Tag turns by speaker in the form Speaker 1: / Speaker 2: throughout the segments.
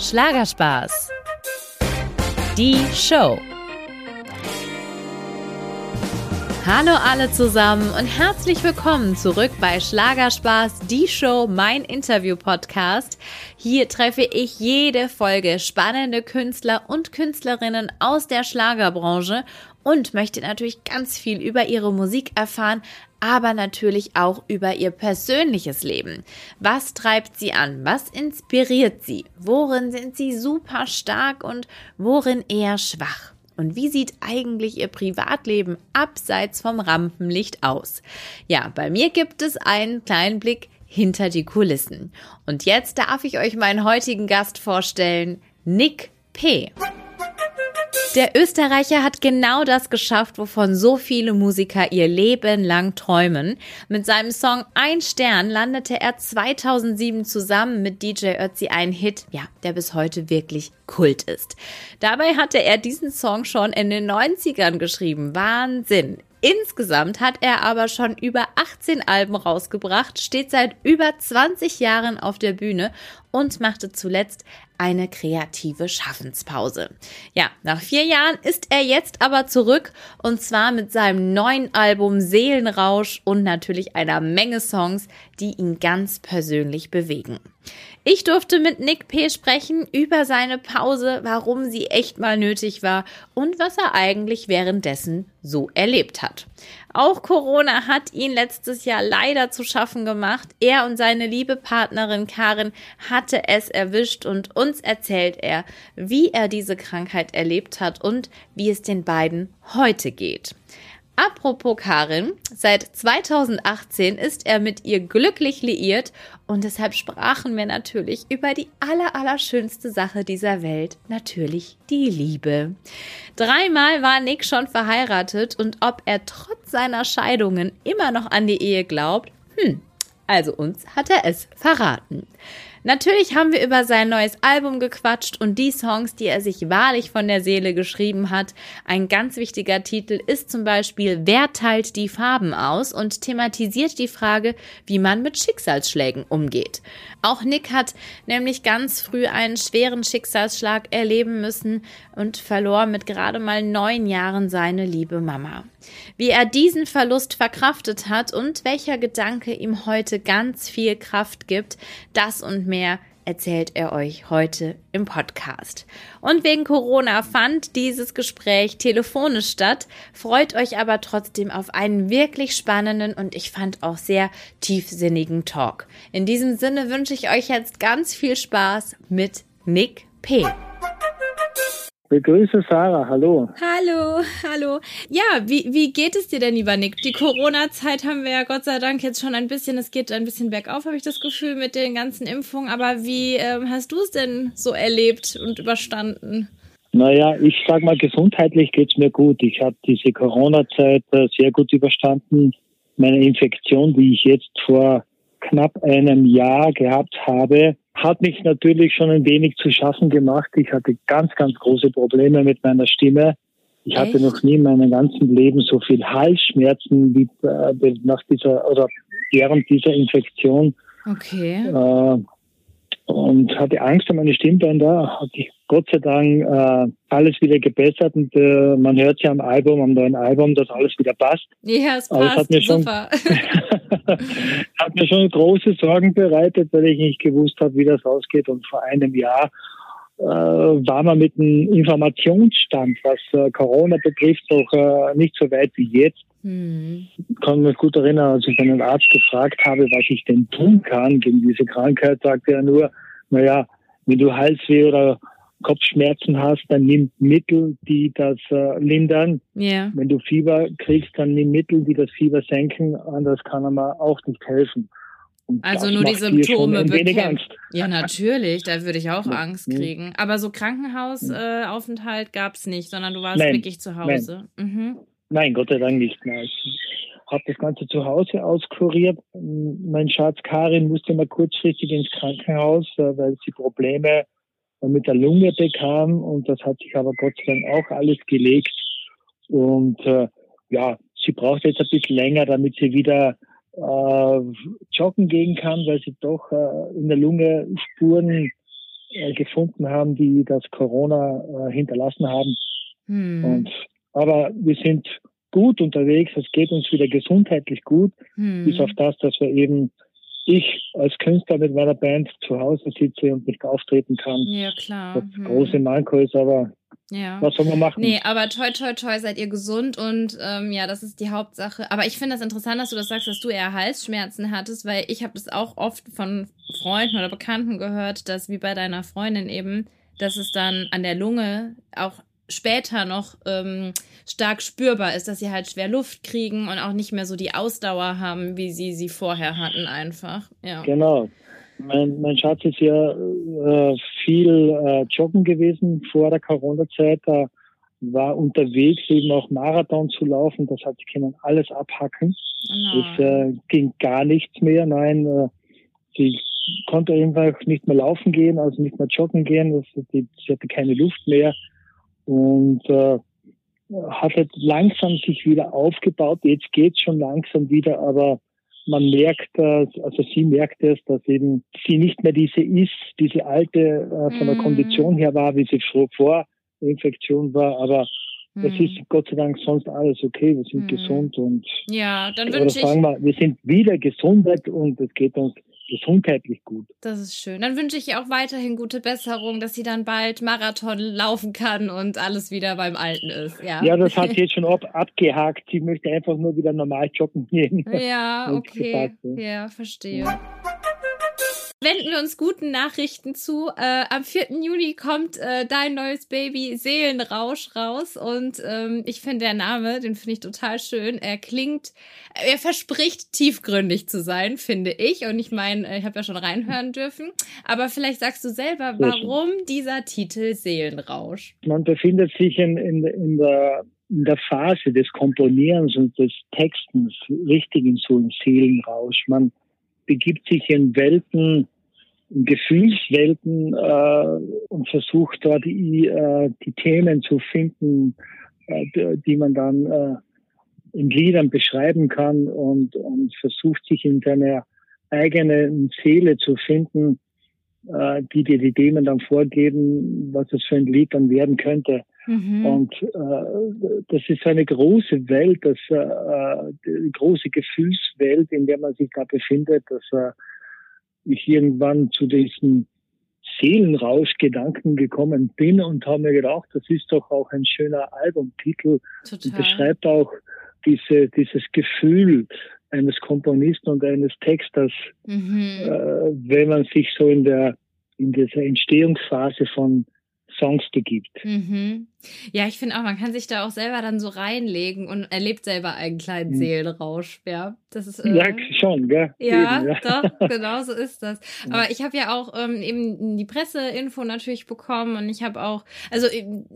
Speaker 1: Schlagerspaß. Die Show. Hallo alle zusammen und herzlich willkommen zurück bei Schlagerspaß, die Show, mein Interview-Podcast. Hier treffe ich jede Folge spannende Künstler und Künstlerinnen aus der Schlagerbranche und möchte natürlich ganz viel über ihre Musik erfahren, aber natürlich auch über ihr persönliches Leben. Was treibt sie an? Was inspiriert sie? Worin sind sie super stark und worin eher schwach? Und wie sieht eigentlich Ihr Privatleben abseits vom Rampenlicht aus? Ja, bei mir gibt es einen kleinen Blick hinter die Kulissen. Und jetzt darf ich euch meinen heutigen Gast vorstellen, Nick P. Der Österreicher hat genau das geschafft, wovon so viele Musiker ihr Leben lang träumen. Mit seinem Song Ein Stern landete er 2007 zusammen mit DJ Ötzi einen Hit, ja, der bis heute wirklich Kult ist. Dabei hatte er diesen Song schon in den 90ern geschrieben. Wahnsinn. Insgesamt hat er aber schon über 18 Alben rausgebracht, steht seit über 20 Jahren auf der Bühne und machte zuletzt eine kreative Schaffenspause. Ja, nach vier Jahren ist er jetzt aber zurück und zwar mit seinem neuen Album Seelenrausch und natürlich einer Menge Songs, die ihn ganz persönlich bewegen. Ich durfte mit Nick P. sprechen über seine Pause, warum sie echt mal nötig war und was er eigentlich währenddessen so erlebt hat. Auch Corona hat ihn letztes Jahr leider zu schaffen gemacht. Er und seine liebe Partnerin Karin hatte es erwischt und uns erzählt er, wie er diese Krankheit erlebt hat und wie es den beiden heute geht. Apropos Karin, seit 2018 ist er mit ihr glücklich liiert und deshalb sprachen wir natürlich über die aller, allerschönste Sache dieser Welt, natürlich die Liebe. Dreimal war Nick schon verheiratet und ob er trotz seiner Scheidungen immer noch an die Ehe glaubt, hm, also uns hat er es verraten. Natürlich haben wir über sein neues Album gequatscht und die Songs, die er sich wahrlich von der Seele geschrieben hat. Ein ganz wichtiger Titel ist zum Beispiel Wer teilt die Farben aus und thematisiert die Frage, wie man mit Schicksalsschlägen umgeht. Auch Nick hat nämlich ganz früh einen schweren Schicksalsschlag erleben müssen und verlor mit gerade mal neun Jahren seine liebe Mama. Wie er diesen Verlust verkraftet hat und welcher Gedanke ihm heute ganz viel Kraft gibt, das und mehr erzählt er euch heute im Podcast. Und wegen Corona fand dieses Gespräch telefonisch statt, freut euch aber trotzdem auf einen wirklich spannenden und ich fand auch sehr tiefsinnigen Talk. In diesem Sinne wünsche ich euch jetzt ganz viel Spaß mit Nick P.
Speaker 2: Begrüße Sarah, hallo.
Speaker 1: Hallo, hallo. Ja, wie, wie geht es dir denn, lieber Nick? Die Corona-Zeit haben wir ja Gott sei Dank jetzt schon ein bisschen, es geht ein bisschen bergauf, habe ich das Gefühl, mit den ganzen Impfungen. Aber wie ähm, hast du es denn so erlebt und überstanden?
Speaker 2: Naja, ich sag mal, gesundheitlich geht's mir gut. Ich habe diese Corona-Zeit äh, sehr gut überstanden. Meine Infektion, die ich jetzt vor knapp einem Jahr gehabt habe, hat mich natürlich schon ein wenig zu schaffen gemacht. Ich hatte ganz, ganz große Probleme mit meiner Stimme. Ich Echt? hatte noch nie in meinem ganzen Leben so viel Halsschmerzen wie äh, nach dieser oder während dieser Infektion.
Speaker 1: Okay. Äh,
Speaker 2: und hatte Angst um meine Stimmbänder. Hatte ich Gott sei Dank äh, alles wieder gebessert und äh, man hört ja am Album, am neuen Album, dass alles wieder passt.
Speaker 1: Ja, es passt, hat mir schon, super.
Speaker 2: hat mir schon große Sorgen bereitet, weil ich nicht gewusst habe, wie das ausgeht. Und vor einem Jahr äh, war man mit einem Informationsstand, was äh, Corona betrifft, noch äh, nicht so weit wie jetzt. Hm. Ich kann mich gut erinnern, als ich einen Arzt gefragt habe, was ich denn tun kann gegen diese Krankheit, sagte er nur, naja, wenn du Halsweh oder Kopfschmerzen hast, dann nimm Mittel, die das äh, lindern.
Speaker 1: Yeah.
Speaker 2: Wenn du Fieber kriegst, dann nimm Mittel, die das Fieber senken. Anders kann er mal auch nicht helfen.
Speaker 1: Und also nur die Symptome bekämpfen. Ja, natürlich, da würde ich auch ja. Angst kriegen. Aber so Krankenhausaufenthalt äh, gab es nicht, sondern du warst nein. wirklich zu Hause.
Speaker 2: Nein. Mhm. nein, Gott sei Dank nicht. Nein. Ich habe das Ganze zu Hause auskuriert. Mein Schatz Karin musste mal kurzfristig ins Krankenhaus, äh, weil sie Probleme mit der Lunge bekam und das hat sich aber Gott sei Dank auch alles gelegt. Und äh, ja, sie braucht jetzt ein bisschen länger, damit sie wieder äh, joggen gehen kann, weil sie doch äh, in der Lunge Spuren äh, gefunden haben, die das Corona äh, hinterlassen haben. Hm. Und, aber wir sind gut unterwegs, es geht uns wieder gesundheitlich gut, hm. bis auf das, dass wir eben ich als Künstler mit meiner Band zu Hause sitze und nicht auftreten kann.
Speaker 3: Ja, klar.
Speaker 2: Das hm. große Manko ist aber, ja. was soll man machen?
Speaker 3: Nee, aber toi, toi, toi, seid ihr gesund und ähm, ja, das ist die Hauptsache. Aber ich finde das interessant, dass du das sagst, dass du eher Halsschmerzen hattest, weil ich habe das auch oft von Freunden oder Bekannten gehört, dass wie bei deiner Freundin eben, dass es dann an der Lunge auch später noch ähm, stark spürbar ist, dass sie halt schwer Luft kriegen und auch nicht mehr so die Ausdauer haben, wie sie sie vorher hatten einfach. Ja.
Speaker 2: Genau. Mein, mein Schatz ist ja äh, viel äh, joggen gewesen vor der Corona-Zeit. Er war unterwegs, eben auch Marathon zu laufen. Das hat sie können alles abhacken. Oh es äh, ging gar nichts mehr. Nein, äh, sie konnte einfach nicht mehr laufen gehen, also nicht mehr joggen gehen. Das, die, sie hatte keine Luft mehr und äh, hat halt langsam sich wieder aufgebaut. Jetzt geht's schon langsam wieder, aber man merkt, äh, also sie merkt es, dass eben sie nicht mehr diese ist, diese alte äh, von der mhm. Kondition her war, wie sie vor Infektion war, aber. Es ist Gott sei Dank sonst alles okay, wir sind mhm. gesund und
Speaker 3: ja, dann wünsche ich.
Speaker 2: Wir, wir sind wieder Gesundheit und es geht uns gesundheitlich gut.
Speaker 3: Das ist schön. Dann wünsche ich ihr auch weiterhin gute Besserung, dass sie dann bald Marathon laufen kann und alles wieder beim Alten ist. Ja,
Speaker 2: ja das hat sie jetzt schon ab, abgehakt. Sie möchte einfach nur wieder normal joggen gehen.
Speaker 3: Ja, okay. Ja, verstehe wenden wir uns guten Nachrichten zu. Äh, am 4. Juni kommt äh, dein neues Baby Seelenrausch raus und ähm, ich finde der Name, den finde ich total schön. Er klingt, er verspricht tiefgründig zu sein, finde ich. Und ich meine, äh, ich habe ja schon reinhören dürfen. Aber vielleicht sagst du selber, warum dieser Titel Seelenrausch?
Speaker 2: Man befindet sich in, in, in der in der Phase des Komponierens und des Textens richtig in so einem Seelenrausch. Man begibt sich in Welten, in Gefühlswelten äh, und versucht dort die, äh, die Themen zu finden, äh, die man dann äh, in Liedern beschreiben kann und, und versucht sich in seiner eigenen Seele zu finden, äh, die dir die Themen dann vorgeben, was es für ein Lied dann werden könnte. Mhm. Und äh, das ist eine große Welt, das äh, eine große Gefühlswelt, in der man sich da befindet, dass äh, ich irgendwann zu diesem Seelenrausch-Gedanken gekommen bin und habe mir gedacht, das ist doch auch ein schöner Albumtitel Total. und beschreibt auch diese, dieses Gefühl eines Komponisten und eines Texters, mhm. äh, wenn man sich so in der in dieser Entstehungsphase von Songs begibt.
Speaker 3: Mhm. Ja, ich finde auch, man kann sich da auch selber dann so reinlegen und erlebt selber einen kleinen mhm. Seelenrausch. Ja, das ist.
Speaker 2: Äh, ja, schon, gell?
Speaker 3: Ja, eben, ja. doch, genau so ist das. Aber ich habe ja auch ähm, eben die Presseinfo natürlich bekommen und ich habe auch, also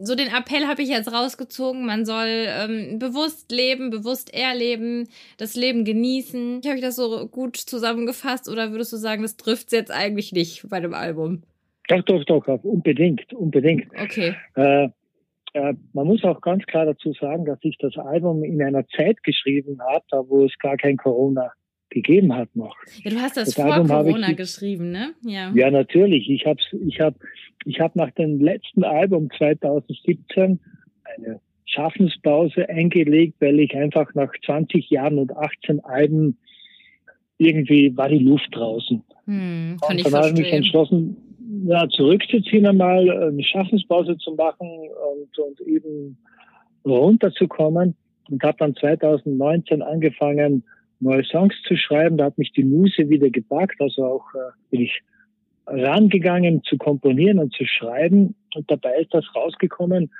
Speaker 3: so den Appell habe ich jetzt rausgezogen, man soll ähm, bewusst leben, bewusst erleben, das Leben genießen. Habe ich das so gut zusammengefasst oder würdest du sagen, das trifft jetzt eigentlich nicht bei dem Album?
Speaker 2: Doch, doch, doch, unbedingt, unbedingt.
Speaker 3: Okay.
Speaker 2: Äh, äh, man muss auch ganz klar dazu sagen, dass ich das Album in einer Zeit geschrieben habe, da wo es gar kein Corona gegeben hat noch.
Speaker 3: Ja, du hast das, das vor Album Corona ich, geschrieben, ne?
Speaker 2: Ja. Ja, natürlich. Ich habe ich hab, ich hab nach dem letzten Album 2017 eine Schaffenspause eingelegt, weil ich einfach nach 20 Jahren und 18 Alben irgendwie war die Luft draußen.
Speaker 3: Hm, kann und
Speaker 2: ich dann habe ich mich entschlossen, ja, zurückzuziehen einmal, eine Schaffenspause zu machen und, und eben runterzukommen und habe dann 2019 angefangen, neue Songs zu schreiben. Da hat mich die Muse wieder gepackt, also auch äh, bin ich rangegangen zu komponieren und zu schreiben und dabei ist das rausgekommen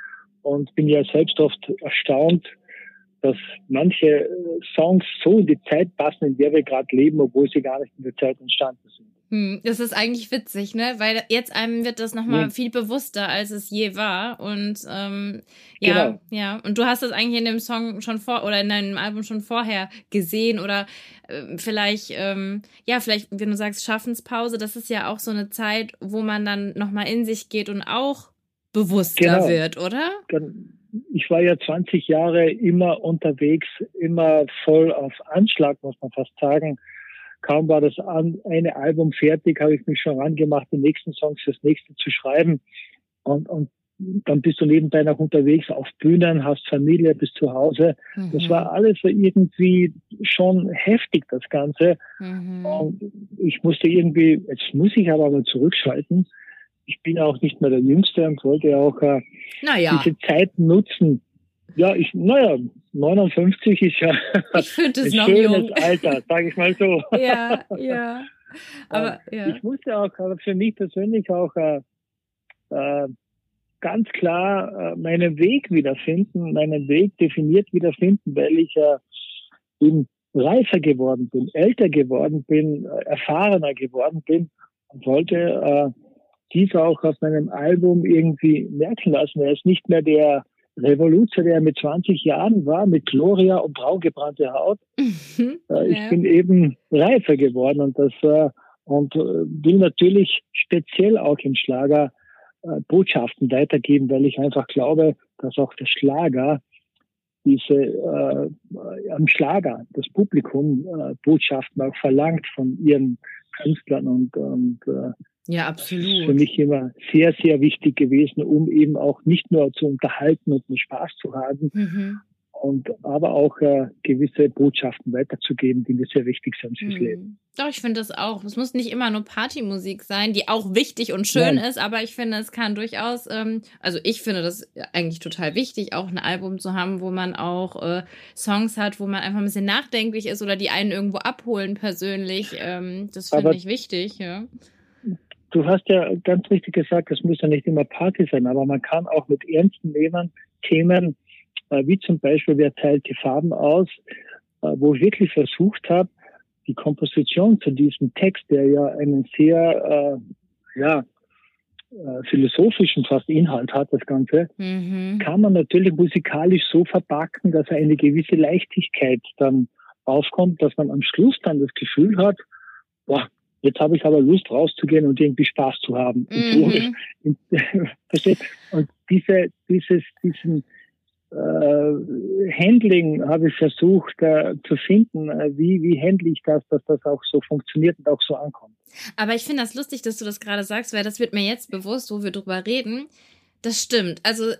Speaker 2: und bin ja selbst oft erstaunt, dass manche Songs so in die Zeit passen, in der wir gerade leben, obwohl sie gar nicht in der Zeit entstanden sind.
Speaker 3: Hm, das ist eigentlich witzig, ne? Weil jetzt einem wird das nochmal mhm. viel bewusster, als es je war. Und ähm, ja, genau. ja. Und du hast das eigentlich in dem Song schon vor oder in deinem Album schon vorher gesehen oder äh, vielleicht, ähm, ja, vielleicht, wenn du sagst Schaffenspause, das ist ja auch so eine Zeit, wo man dann nochmal in sich geht und auch bewusster genau. wird, oder?
Speaker 2: Ich war ja 20 Jahre immer unterwegs, immer voll auf Anschlag, muss man fast sagen kaum war das eine Album fertig, habe ich mich schon rangemacht, die nächsten Songs fürs nächste zu schreiben. Und, und dann bist du nebenbei noch unterwegs auf Bühnen, hast Familie, bist zu Hause. Mhm. Das war alles so irgendwie schon heftig, das Ganze. Mhm. Und ich musste irgendwie, jetzt muss ich aber mal zurückschalten. Ich bin auch nicht mehr der Jüngste und wollte auch äh, naja. diese Zeit nutzen. Ja, ich, naja, 59 ist ja
Speaker 3: ich ein
Speaker 2: schönes
Speaker 3: jung.
Speaker 2: Alter, sage ich mal so.
Speaker 3: Ja, ja.
Speaker 2: Aber ja. ich musste auch aber für mich persönlich auch äh, äh, ganz klar äh, meinen Weg wiederfinden, meinen Weg definiert wiederfinden, weil ich äh, eben reifer geworden bin, älter geworden bin, äh, erfahrener geworden bin und wollte äh, dies auch auf meinem Album irgendwie merken lassen. Er ist nicht mehr der Revoluzer, der mit 20 Jahren war, mit Gloria und braungebrannte Haut. Mhm, äh, ich ja. bin eben reifer geworden und das äh, und äh, will natürlich speziell auch im Schlager äh, Botschaften weitergeben, weil ich einfach glaube, dass auch der Schlager diese äh, am Schlager das Publikum äh, Botschaften auch verlangt von ihren Künstlern und, und äh,
Speaker 3: ja, absolut. Das ist
Speaker 2: für mich immer sehr, sehr wichtig gewesen, um eben auch nicht nur zu unterhalten und einen Spaß zu haben, mhm und aber auch äh, gewisse Botschaften weiterzugeben, die mir sehr wichtig sind fürs hm. Leben.
Speaker 3: Doch, ich finde das auch. Es muss nicht immer nur Partymusik sein, die auch wichtig und schön Nein. ist, aber ich finde, es kann durchaus, ähm, also ich finde das eigentlich total wichtig, auch ein Album zu haben, wo man auch äh, Songs hat, wo man einfach ein bisschen nachdenklich ist oder die einen irgendwo abholen persönlich. Ähm, das finde ich wichtig, ja.
Speaker 2: Du hast ja ganz richtig gesagt, es muss ja nicht immer Party sein, aber man kann auch mit ernsten Themen äh, wie zum Beispiel Wer teilt die Farben aus, äh, wo ich wirklich versucht habe, die Komposition zu diesem Text, der ja einen sehr äh, ja, äh, philosophischen fast Inhalt hat, das Ganze, mhm. kann man natürlich musikalisch so verpacken, dass er eine gewisse Leichtigkeit dann aufkommt, dass man am Schluss dann das Gefühl hat, boah, jetzt habe ich aber Lust rauszugehen und irgendwie Spaß zu haben. Mhm. Und, und diese, dieses, diesen, äh, Handling habe ich versucht äh, zu finden. Äh, wie, wie handle ich das, dass das auch so funktioniert und auch so ankommt.
Speaker 3: Aber ich finde das lustig, dass du das gerade sagst, weil das wird mir jetzt bewusst, wo wir drüber reden. Das stimmt. Also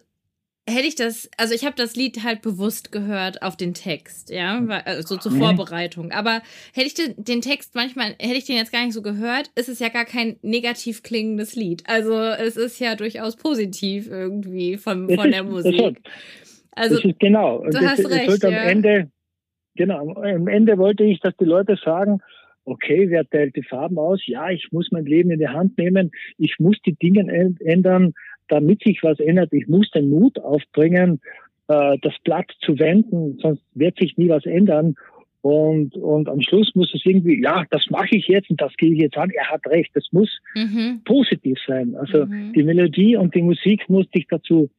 Speaker 3: hätte ich das, also ich habe das Lied halt bewusst gehört auf den Text, ja, also zur Vorbereitung. Aber hätte ich den, den, Text manchmal, hätte ich den jetzt gar nicht so gehört, ist es ja gar kein negativ klingendes Lied. Also es ist ja durchaus positiv irgendwie von, von der Musik.
Speaker 2: Also, das ist genau.
Speaker 3: Du das, hast recht,
Speaker 2: ja. am Ende, genau, am Ende wollte ich, dass die Leute sagen, okay, wer teilt die Farben aus? Ja, ich muss mein Leben in die Hand nehmen. Ich muss die Dinge ändern, damit sich was ändert. Ich muss den Mut aufbringen, äh, das Blatt zu wenden, sonst wird sich nie was ändern. Und, und am Schluss muss es irgendwie, ja, das mache ich jetzt und das gehe ich jetzt an. Er hat recht, das muss mhm. positiv sein. Also mhm. die Melodie und die Musik muss dich dazu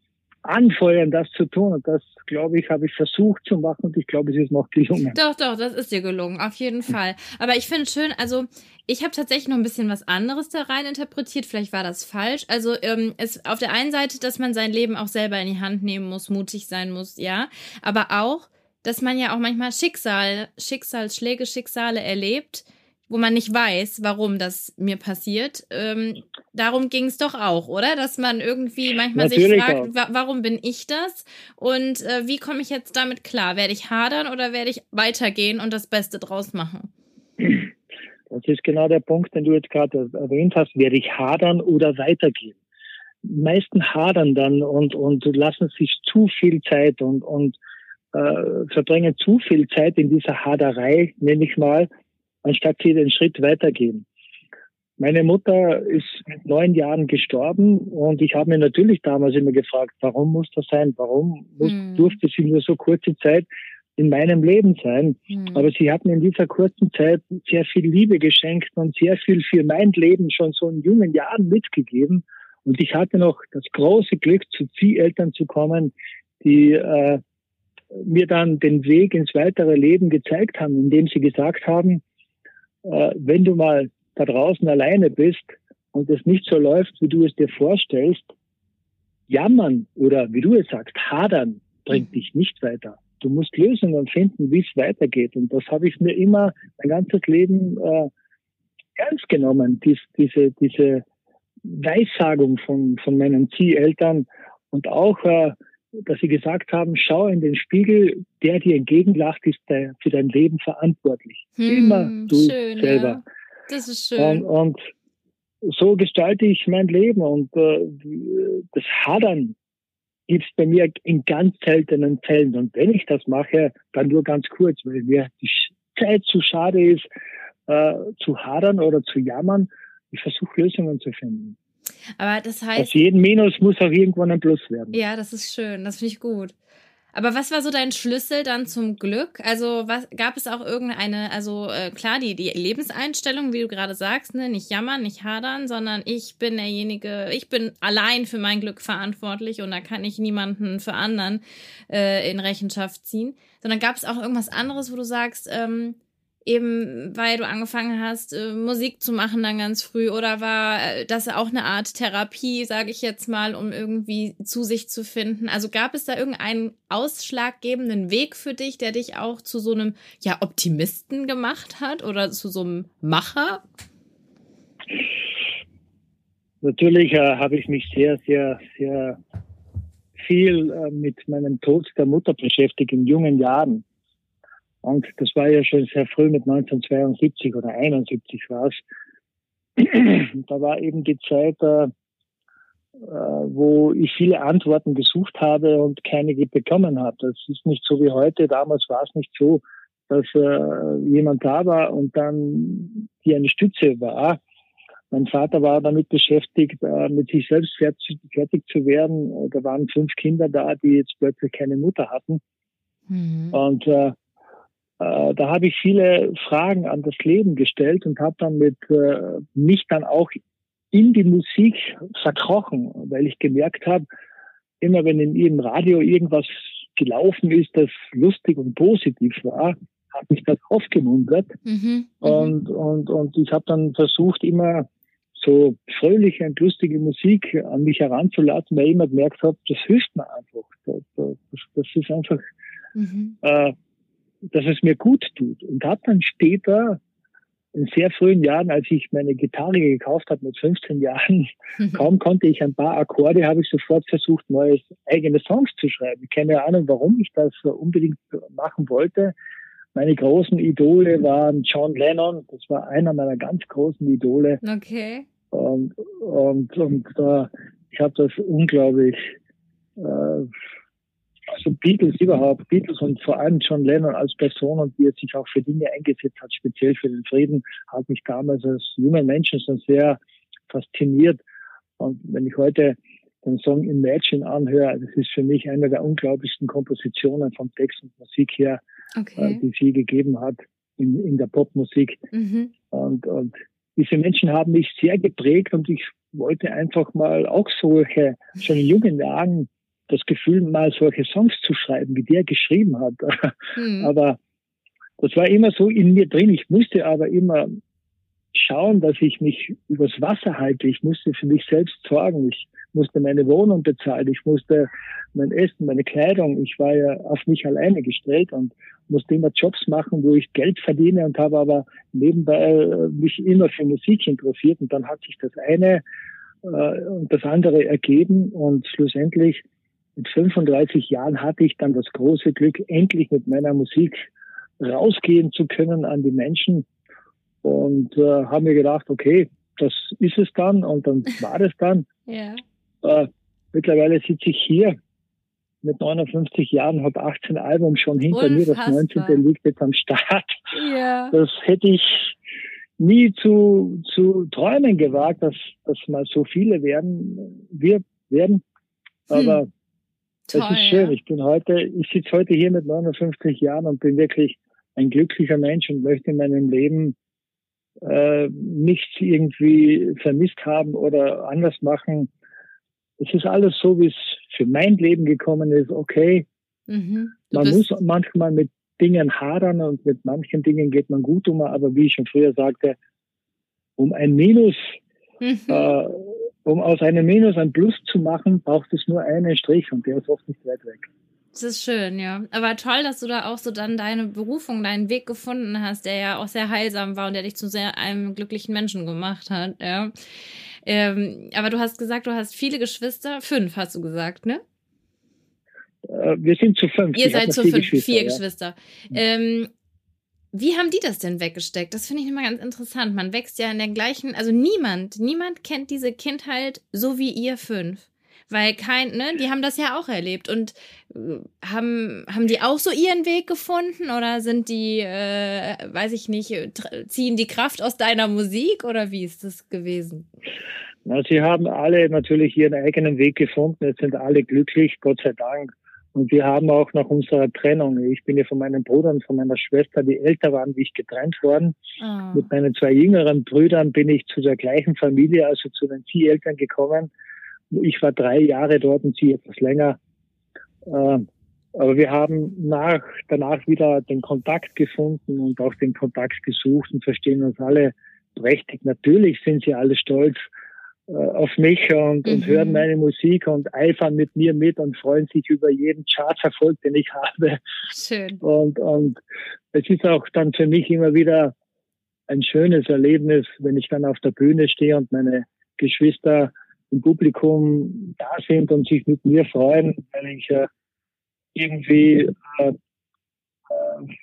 Speaker 2: anfeuern, das zu tun. Und das, glaube ich, habe ich versucht zu machen und ich glaube, es ist noch gelungen.
Speaker 3: Doch, doch, das ist dir gelungen, auf jeden Fall. Aber ich finde schön, also ich habe tatsächlich noch ein bisschen was anderes da rein interpretiert. Vielleicht war das falsch. Also ähm, es auf der einen Seite, dass man sein Leben auch selber in die Hand nehmen muss, mutig sein muss, ja. Aber auch, dass man ja auch manchmal Schicksal, Schicksalsschläge, Schicksale erlebt, wo man nicht weiß, warum das mir passiert. Ähm, darum ging es doch auch, oder? Dass man irgendwie manchmal Natürlich sich fragt, wa warum bin ich das? Und äh, wie komme ich jetzt damit klar? Werde ich hadern oder werde ich weitergehen und das Beste draus machen?
Speaker 2: Das ist genau der Punkt, den du jetzt gerade erwähnt hast. Werde ich hadern oder weitergehen? Die meisten hadern dann und, und lassen sich zu viel Zeit und, und äh, verbringen zu viel Zeit in dieser Haderei, nenne ich mal, anstatt sie den Schritt weitergehen. Meine Mutter ist mit neun Jahren gestorben und ich habe mir natürlich damals immer gefragt, warum muss das sein? Warum muss, hm. durfte sie nur so kurze Zeit in meinem Leben sein? Hm. Aber sie hat mir in dieser kurzen Zeit sehr viel Liebe geschenkt und sehr viel für mein Leben schon so in jungen Jahren mitgegeben. Und ich hatte noch das große Glück, zu Zieheltern zu kommen, die äh, mir dann den Weg ins weitere Leben gezeigt haben, indem sie gesagt haben, wenn du mal da draußen alleine bist und es nicht so läuft, wie du es dir vorstellst, jammern oder wie du es sagst, hadern bringt mhm. dich nicht weiter. du musst Lösungen finden, wie es weitergeht. Und das habe ich mir immer mein ganzes Leben äh, ernst genommen, dies, diese, diese Weissagung von, von meinen Zieheltern und auch, äh, dass sie gesagt haben, schau in den Spiegel, der dir entgegenlacht, ist der, für dein Leben verantwortlich. Hm, Immer du schön, selber. Ja.
Speaker 3: Das ist schön.
Speaker 2: Und, und, so gestalte ich mein Leben und äh, das Hadern gibt es bei mir in ganz seltenen Fällen. Und wenn ich das mache, dann nur ganz kurz, weil mir die Zeit zu schade ist, äh, zu hadern oder zu jammern. Ich versuche Lösungen zu finden.
Speaker 3: Aber das heißt. Aus
Speaker 2: jedem Minus muss auch irgendwann ein Plus werden.
Speaker 3: Ja, das ist schön. Das finde ich gut. Aber was war so dein Schlüssel dann zum Glück? Also was gab es auch irgendeine, also äh, klar, die, die Lebenseinstellung, wie du gerade sagst, ne, nicht jammern, nicht hadern, sondern ich bin derjenige, ich bin allein für mein Glück verantwortlich und da kann ich niemanden für anderen äh, in Rechenschaft ziehen. Sondern gab es auch irgendwas anderes, wo du sagst, ähm, eben weil du angefangen hast, äh, Musik zu machen dann ganz früh oder war äh, das auch eine Art Therapie, sage ich jetzt mal, um irgendwie zu sich zu finden? Also gab es da irgendeinen ausschlaggebenden Weg für dich, der dich auch zu so einem ja Optimisten gemacht hat oder zu so einem Macher?
Speaker 2: Natürlich äh, habe ich mich sehr, sehr, sehr viel äh, mit meinem Tod der Mutter beschäftigt in jungen Jahren. Und das war ja schon sehr früh mit 1972 oder 71 war es. da war eben die Zeit, äh, äh, wo ich viele Antworten gesucht habe und keine bekommen habe. Das ist nicht so wie heute. Damals war es nicht so, dass äh, jemand da war und dann die eine Stütze war. Mein Vater war damit beschäftigt, äh, mit sich selbst fertig, fertig, zu werden. Da waren fünf Kinder da, die jetzt plötzlich keine Mutter hatten. Mhm. Und äh, äh, da habe ich viele Fragen an das Leben gestellt und habe dann mit äh, mich dann auch in die Musik verkrochen, weil ich gemerkt habe, immer wenn in ihrem Radio irgendwas gelaufen ist, das lustig und positiv war, hat mich das aufgemuntert. Mhm, mhm, und, und, und ich habe dann versucht, immer so fröhliche und lustige Musik an mich heranzulassen, weil ich immer gemerkt habe, das hilft mir einfach. Das, das, das ist einfach mhm. äh, dass es mir gut tut. Und habe dann später, in sehr frühen Jahren, als ich meine Gitarre gekauft habe mit 15 Jahren, kaum konnte ich ein paar Akkorde, habe ich sofort versucht, neue eigene Songs zu schreiben. Keine Ahnung, warum ich das unbedingt machen wollte. Meine großen Idole waren John Lennon, das war einer meiner ganz großen Idole.
Speaker 3: Okay.
Speaker 2: Und, und, und äh, ich habe das unglaublich äh, also Beatles überhaupt, Beatles und vor allem John Lennon als Person und wie er sich auch für Dinge eingesetzt hat, speziell für den Frieden, hat mich damals als junger Menschen schon sehr fasziniert. Und wenn ich heute den Song Imagine anhöre, das ist für mich eine der unglaublichsten Kompositionen vom Text und Musik her, okay. äh, die sie gegeben hat in, in der Popmusik. Mhm. Und, und diese Menschen haben mich sehr geprägt und ich wollte einfach mal auch solche, schon in jungen Jahren das Gefühl, mal solche Songs zu schreiben, wie der geschrieben hat. Mhm. Aber das war immer so in mir drin. Ich musste aber immer schauen, dass ich mich übers Wasser halte. Ich musste für mich selbst sorgen. Ich musste meine Wohnung bezahlen. Ich musste mein Essen, meine Kleidung. Ich war ja auf mich alleine gestellt und musste immer Jobs machen, wo ich Geld verdiene und habe aber nebenbei äh, mich immer für Musik interessiert. Und dann hat sich das eine äh, und das andere ergeben und schlussendlich mit 35 Jahren hatte ich dann das große Glück, endlich mit meiner Musik rausgehen zu können an die Menschen und äh, habe mir gedacht, okay, das ist es dann und dann war es dann.
Speaker 3: ja.
Speaker 2: äh, mittlerweile sitze ich hier mit 59 Jahren, habe 18 Alben schon hinter mir, das 19. liegt jetzt am Start.
Speaker 3: Ja.
Speaker 2: Das hätte ich nie zu, zu träumen gewagt, dass, dass mal so viele werden, wir werden. Aber hm. Toll, das ist schön. Ja. Ich bin heute, ich sitze heute hier mit 59 Jahren und bin wirklich ein glücklicher Mensch und möchte in meinem Leben äh, nichts irgendwie vermisst haben oder anders machen. Es ist alles so, wie es für mein Leben gekommen ist. Okay, mhm. man muss manchmal mit Dingen hadern und mit manchen Dingen geht man gut um, aber wie ich schon früher sagte, um ein Minus mhm. äh, um aus einem Minus ein Plus zu machen, braucht es nur einen Strich und der ist oft nicht weit weg.
Speaker 3: Das ist schön, ja. Aber toll, dass du da auch so dann deine Berufung, deinen Weg gefunden hast, der ja auch sehr heilsam war und der dich zu sehr einem glücklichen Menschen gemacht hat, ja. Ähm, aber du hast gesagt, du hast viele Geschwister. Fünf, hast du gesagt, ne?
Speaker 2: Äh, wir sind zu fünf.
Speaker 3: Ihr seid zu fünf, Geschwister, vier ja. Geschwister. Ähm, wie haben die das denn weggesteckt? Das finde ich immer ganz interessant. Man wächst ja in der gleichen, also niemand, niemand kennt diese Kindheit so wie ihr fünf. Weil kein, ne, die haben das ja auch erlebt und äh, haben, haben die auch so ihren Weg gefunden oder sind die, äh, weiß ich nicht, ziehen die Kraft aus deiner Musik oder wie ist das gewesen?
Speaker 2: Na, sie haben alle natürlich ihren eigenen Weg gefunden. Jetzt sind alle glücklich, Gott sei Dank. Und wir haben auch nach unserer Trennung, ich bin ja von meinem Bruder und von meiner Schwester, die älter waren, wie ich getrennt worden. Oh. Mit meinen zwei jüngeren Brüdern bin ich zu der gleichen Familie, also zu den Zieheltern gekommen. Ich war drei Jahre dort und sie etwas länger. Äh, aber wir haben nach, danach wieder den Kontakt gefunden und auch den Kontakt gesucht und verstehen uns alle prächtig. Natürlich sind sie alle stolz auf mich und, mhm. und hören meine Musik und eifern mit mir mit und freuen sich über jeden Charterfolg, den ich habe.
Speaker 3: Schön.
Speaker 2: Und, und es ist auch dann für mich immer wieder ein schönes Erlebnis, wenn ich dann auf der Bühne stehe und meine Geschwister im Publikum da sind und sich mit mir freuen, weil ich äh, irgendwie äh, äh,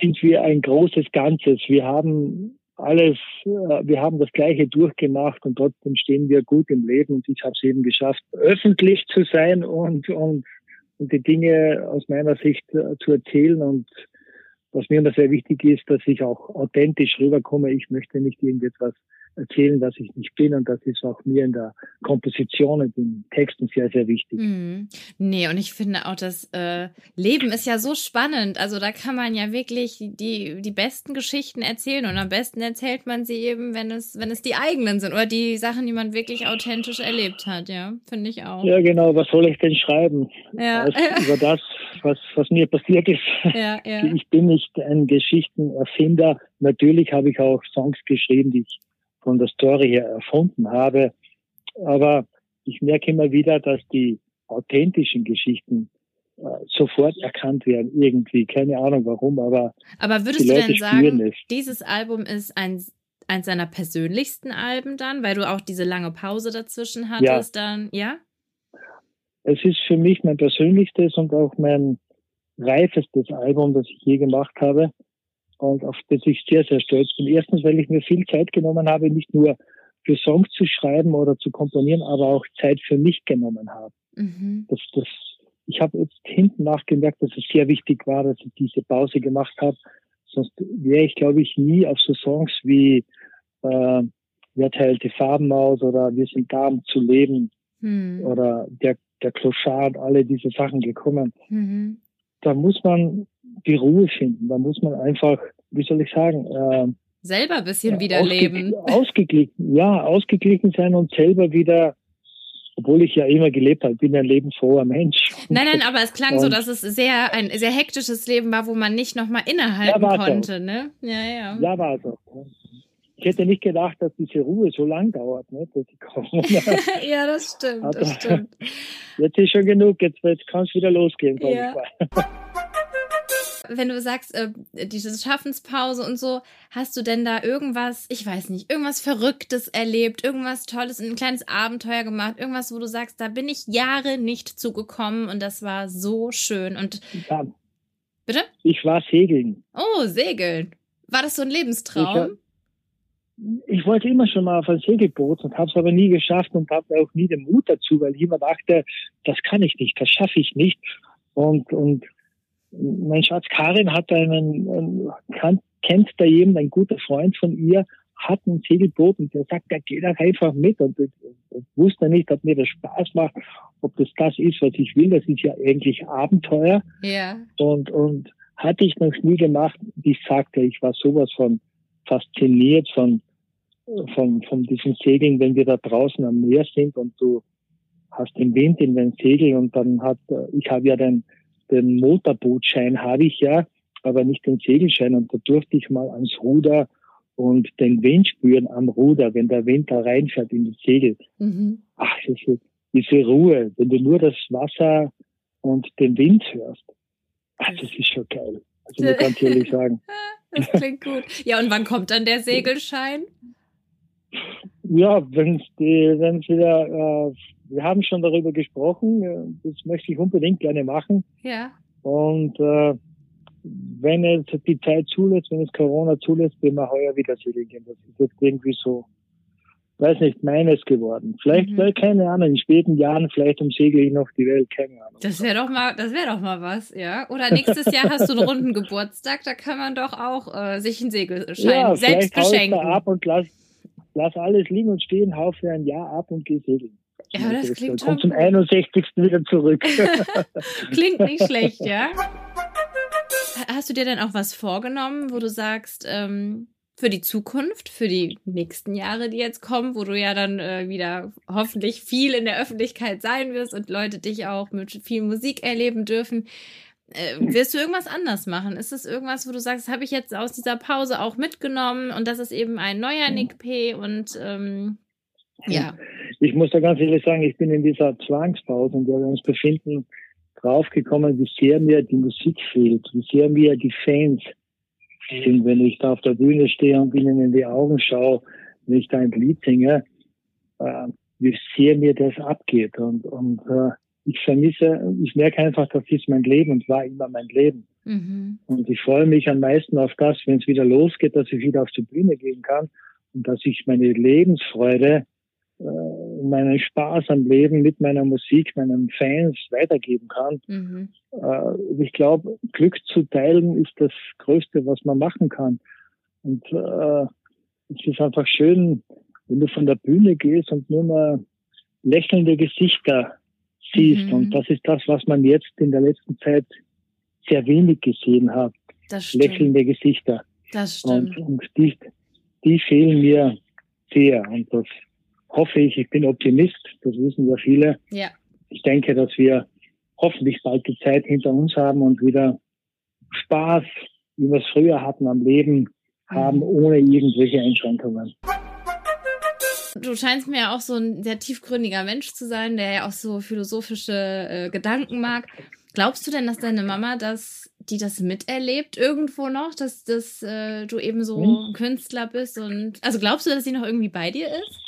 Speaker 2: sind wir ein großes Ganzes. Wir haben alles, äh, wir haben das Gleiche durchgemacht und trotzdem stehen wir gut im Leben. Und ich habe es eben geschafft, öffentlich zu sein und, und, und die Dinge aus meiner Sicht äh, zu erzählen. Und was mir immer sehr wichtig ist, dass ich auch authentisch rüberkomme. Ich möchte nicht irgendetwas erzählen, was ich nicht bin. Und das ist auch mir in der Komposition und in Texten sehr, sehr wichtig.
Speaker 3: Mm. Nee, und ich finde auch, das äh, Leben ist ja so spannend. Also da kann man ja wirklich die, die besten Geschichten erzählen. Und am besten erzählt man sie eben, wenn es, wenn es die eigenen sind oder die Sachen, die man wirklich authentisch erlebt hat. Ja, finde ich auch.
Speaker 2: Ja, genau. Was soll ich denn schreiben? Ja. Als, über das, was, was mir passiert ist. Ja, ja. Ich bin nicht ein Geschichtenerfinder. Natürlich habe ich auch Songs geschrieben, die ich von der Story her erfunden habe. Aber ich merke immer wieder, dass die authentischen Geschichten äh, sofort erkannt werden, irgendwie. Keine Ahnung warum, aber.
Speaker 3: Aber würdest du denn sagen, es. dieses Album ist ein, eins seiner persönlichsten Alben dann, weil du auch diese lange Pause dazwischen hattest ja. dann, ja?
Speaker 2: Es ist für mich mein persönlichstes und auch mein reifestes Album, das ich je gemacht habe und auf das ich sehr, sehr stolz bin. Erstens, weil ich mir viel Zeit genommen habe, nicht nur für Songs zu schreiben oder zu komponieren, aber auch Zeit für mich genommen habe. Mhm. Das, das, ich habe jetzt hinten nachgemerkt, dass es sehr wichtig war, dass ich diese Pause gemacht habe. Sonst wäre ich, glaube ich, nie auf so Songs wie äh, Wer teilt die Farben aus oder Wir sind da, um zu leben mhm. oder der, der Clochard, alle diese Sachen gekommen. Mhm. Da muss man die Ruhe finden. Da muss man einfach, wie soll ich sagen, äh,
Speaker 3: selber ein bisschen wieder ausge leben.
Speaker 2: Ausgeglichen, ja, ausgeglichen sein und selber wieder, obwohl ich ja immer gelebt habe, bin ein lebensfroher Mensch.
Speaker 3: Nein, nein, aber es klang und so, dass es sehr ein sehr hektisches Leben war, wo man nicht nochmal innehalten ja, konnte, ne?
Speaker 2: Ja, ja. Ja, war so. Ich hätte nicht gedacht, dass diese Ruhe so lang dauert, ne? Dass
Speaker 3: ich ja, das stimmt, das stimmt.
Speaker 2: Jetzt ist schon genug, jetzt, jetzt kann es wieder losgehen. Ja.
Speaker 3: wenn du sagst, äh, diese Schaffenspause und so, hast du denn da irgendwas, ich weiß nicht, irgendwas Verrücktes erlebt, irgendwas Tolles, ein kleines Abenteuer gemacht, irgendwas, wo du sagst, da bin ich Jahre nicht zugekommen und das war so schön und. Ja. Bitte?
Speaker 2: Ich war segeln.
Speaker 3: Oh, segeln. War das so ein Lebenstraum?
Speaker 2: Ich, wollte immer schon mal auf ein Segelboot und habe es aber nie geschafft und habe auch nie den Mut dazu, weil ich immer dachte, das kann ich nicht, das schaffe ich nicht. Und, und mein Schatz Karin hat einen, kann, kennt da jemand, ein guter Freund von ihr, hat ein Segelboot und der sagt, der geht einfach mit und ich, ich wusste nicht, ob mir das Spaß macht, ob das das ist, was ich will. Das ist ja eigentlich Abenteuer.
Speaker 3: Ja.
Speaker 2: Und, und hatte ich noch nie gemacht. Ich sagte, ich war sowas von fasziniert von, von, von diesem Segeln, wenn wir da draußen am Meer sind und du hast den Wind in den Segel und dann hat, ich habe ja den, den Motorbootschein habe ich ja, aber nicht den Segelschein. Und da durfte ich mal ans Ruder und den Wind spüren am Ruder, wenn der Wind da reinfährt in das Segel. Mhm. Ach, diese, diese Ruhe, wenn du nur das Wasser und den Wind hörst, ach, das ist schon geil. Also muss ganz ehrlich sagen.
Speaker 3: das klingt gut. Ja, und wann kommt dann der Segelschein?
Speaker 2: Ja, wenn es wieder, äh, wir haben schon darüber gesprochen, äh, das möchte ich unbedingt gerne machen.
Speaker 3: Ja.
Speaker 2: Und äh, wenn es die Zeit zulässt, wenn es Corona zulässt, werden wir heuer wieder segeln gehen. Das ist jetzt irgendwie so, weiß nicht, meines geworden. Vielleicht, mhm. keine Ahnung, in späten Jahren, vielleicht umsegle ich noch die Welt, keine Ahnung.
Speaker 3: Das wäre doch mal, das wäre doch mal was, ja. Oder nächstes Jahr hast du einen runden Geburtstag, da kann man doch auch äh, sich einen Segelschein ja, selbst beschenken.
Speaker 2: Ab und lass, lass alles liegen und stehen, hau für ein Jahr ab und geh segeln.
Speaker 3: Ja, das klingt
Speaker 2: Kommt zum 61. wieder zurück.
Speaker 3: klingt nicht schlecht, ja. Hast du dir denn auch was vorgenommen, wo du sagst, ähm, für die Zukunft, für die nächsten Jahre, die jetzt kommen, wo du ja dann äh, wieder hoffentlich viel in der Öffentlichkeit sein wirst und Leute dich auch mit viel Musik erleben dürfen. Äh, wirst du irgendwas anders machen? Ist es irgendwas, wo du sagst, habe ich jetzt aus dieser Pause auch mitgenommen und das ist eben ein neuer Nick P. und ähm, ja.
Speaker 2: Ich muss da ganz ehrlich sagen, ich bin in dieser Zwangspause, in der wir uns befinden, draufgekommen, wie sehr mir die Musik fehlt, wie sehr mir die Fans fehlen, wenn ich da auf der Bühne stehe und ihnen in die Augen schaue, wenn ich da ein Lied singe, äh, wie sehr mir das abgeht. Und, und äh, ich vermisse, ich merke einfach, das ist mein Leben und war immer mein Leben. Mhm. Und ich freue mich am meisten auf das, wenn es wieder losgeht, dass ich wieder auf die Bühne gehen kann und dass ich meine Lebensfreude äh, meinen Spaß am Leben mit meiner Musik, meinen Fans weitergeben kann. Mhm. Äh, ich glaube, Glück zu teilen ist das Größte, was man machen kann. Und äh, es ist einfach schön, wenn du von der Bühne gehst und nur mal lächelnde Gesichter siehst. Mhm. Und das ist das, was man jetzt in der letzten Zeit sehr wenig gesehen hat. Lächelnde Gesichter.
Speaker 3: Das stimmt.
Speaker 2: Und, und die, die fehlen mir sehr. Und das hoffe ich, ich bin Optimist, das wissen ja viele.
Speaker 3: Ja.
Speaker 2: Ich denke, dass wir hoffentlich bald die Zeit hinter uns haben und wieder Spaß, wie wir es früher hatten, am Leben haben, mhm. ohne irgendwelche Einschränkungen.
Speaker 3: Du scheinst mir ja auch so ein sehr tiefgründiger Mensch zu sein, der ja auch so philosophische äh, Gedanken mag. Glaubst du denn, dass deine Mama das, die das miterlebt irgendwo noch, dass, dass äh, du eben so hm? Künstler bist und also glaubst du, dass sie noch irgendwie bei dir ist?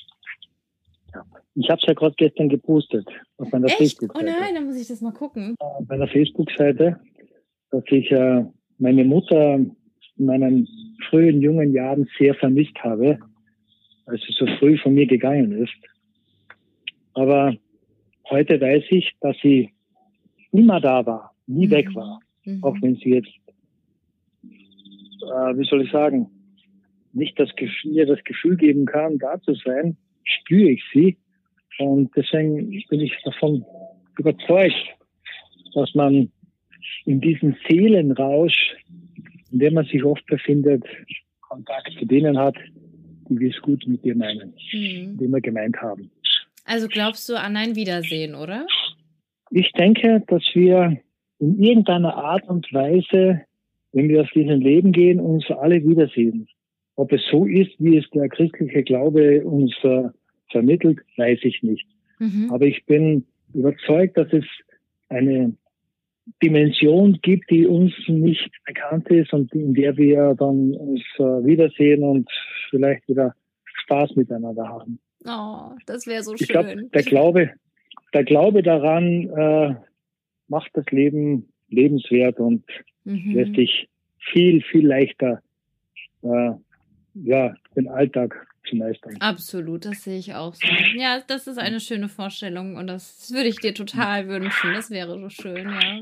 Speaker 2: Ich habe es ja gerade gestern gepostet auf meiner Facebook-Seite.
Speaker 3: Oh nein, dann muss ich das mal gucken.
Speaker 2: Auf meiner Facebook-Seite, dass ich äh, meine Mutter in meinen frühen jungen Jahren sehr vermisst habe, als sie so früh von mir gegangen ist. Aber heute weiß ich, dass sie immer da war, nie mhm. weg war, mhm. auch wenn sie jetzt, äh, wie soll ich sagen, nicht das Gefühl, mir das Gefühl geben kann, da zu sein, spüre ich sie. Und deswegen bin ich davon überzeugt, dass man in diesem Seelenrausch, in dem man sich oft befindet, Kontakt zu denen hat, die es gut mit dir meinen, mhm. die wir gemeint haben.
Speaker 3: Also glaubst du an ein Wiedersehen, oder?
Speaker 2: Ich denke, dass wir in irgendeiner Art und Weise, wenn wir aus diesem Leben gehen, uns alle wiedersehen. Ob es so ist, wie es der christliche Glaube uns äh, vermittelt, weiß ich nicht. Mhm. Aber ich bin überzeugt, dass es eine Dimension gibt, die uns nicht bekannt ist und in der wir dann uns äh, wiedersehen und vielleicht wieder Spaß miteinander haben.
Speaker 3: Oh, das wäre so
Speaker 2: ich
Speaker 3: schön.
Speaker 2: Glaub, der Glaube, der Glaube daran äh, macht das Leben lebenswert und mhm. lässt dich viel, viel leichter äh, ja, den Alltag zu meistern.
Speaker 3: Absolut, das sehe ich auch so. Ja, das ist eine schöne Vorstellung und das würde ich dir total wünschen. Das wäre so schön, ja.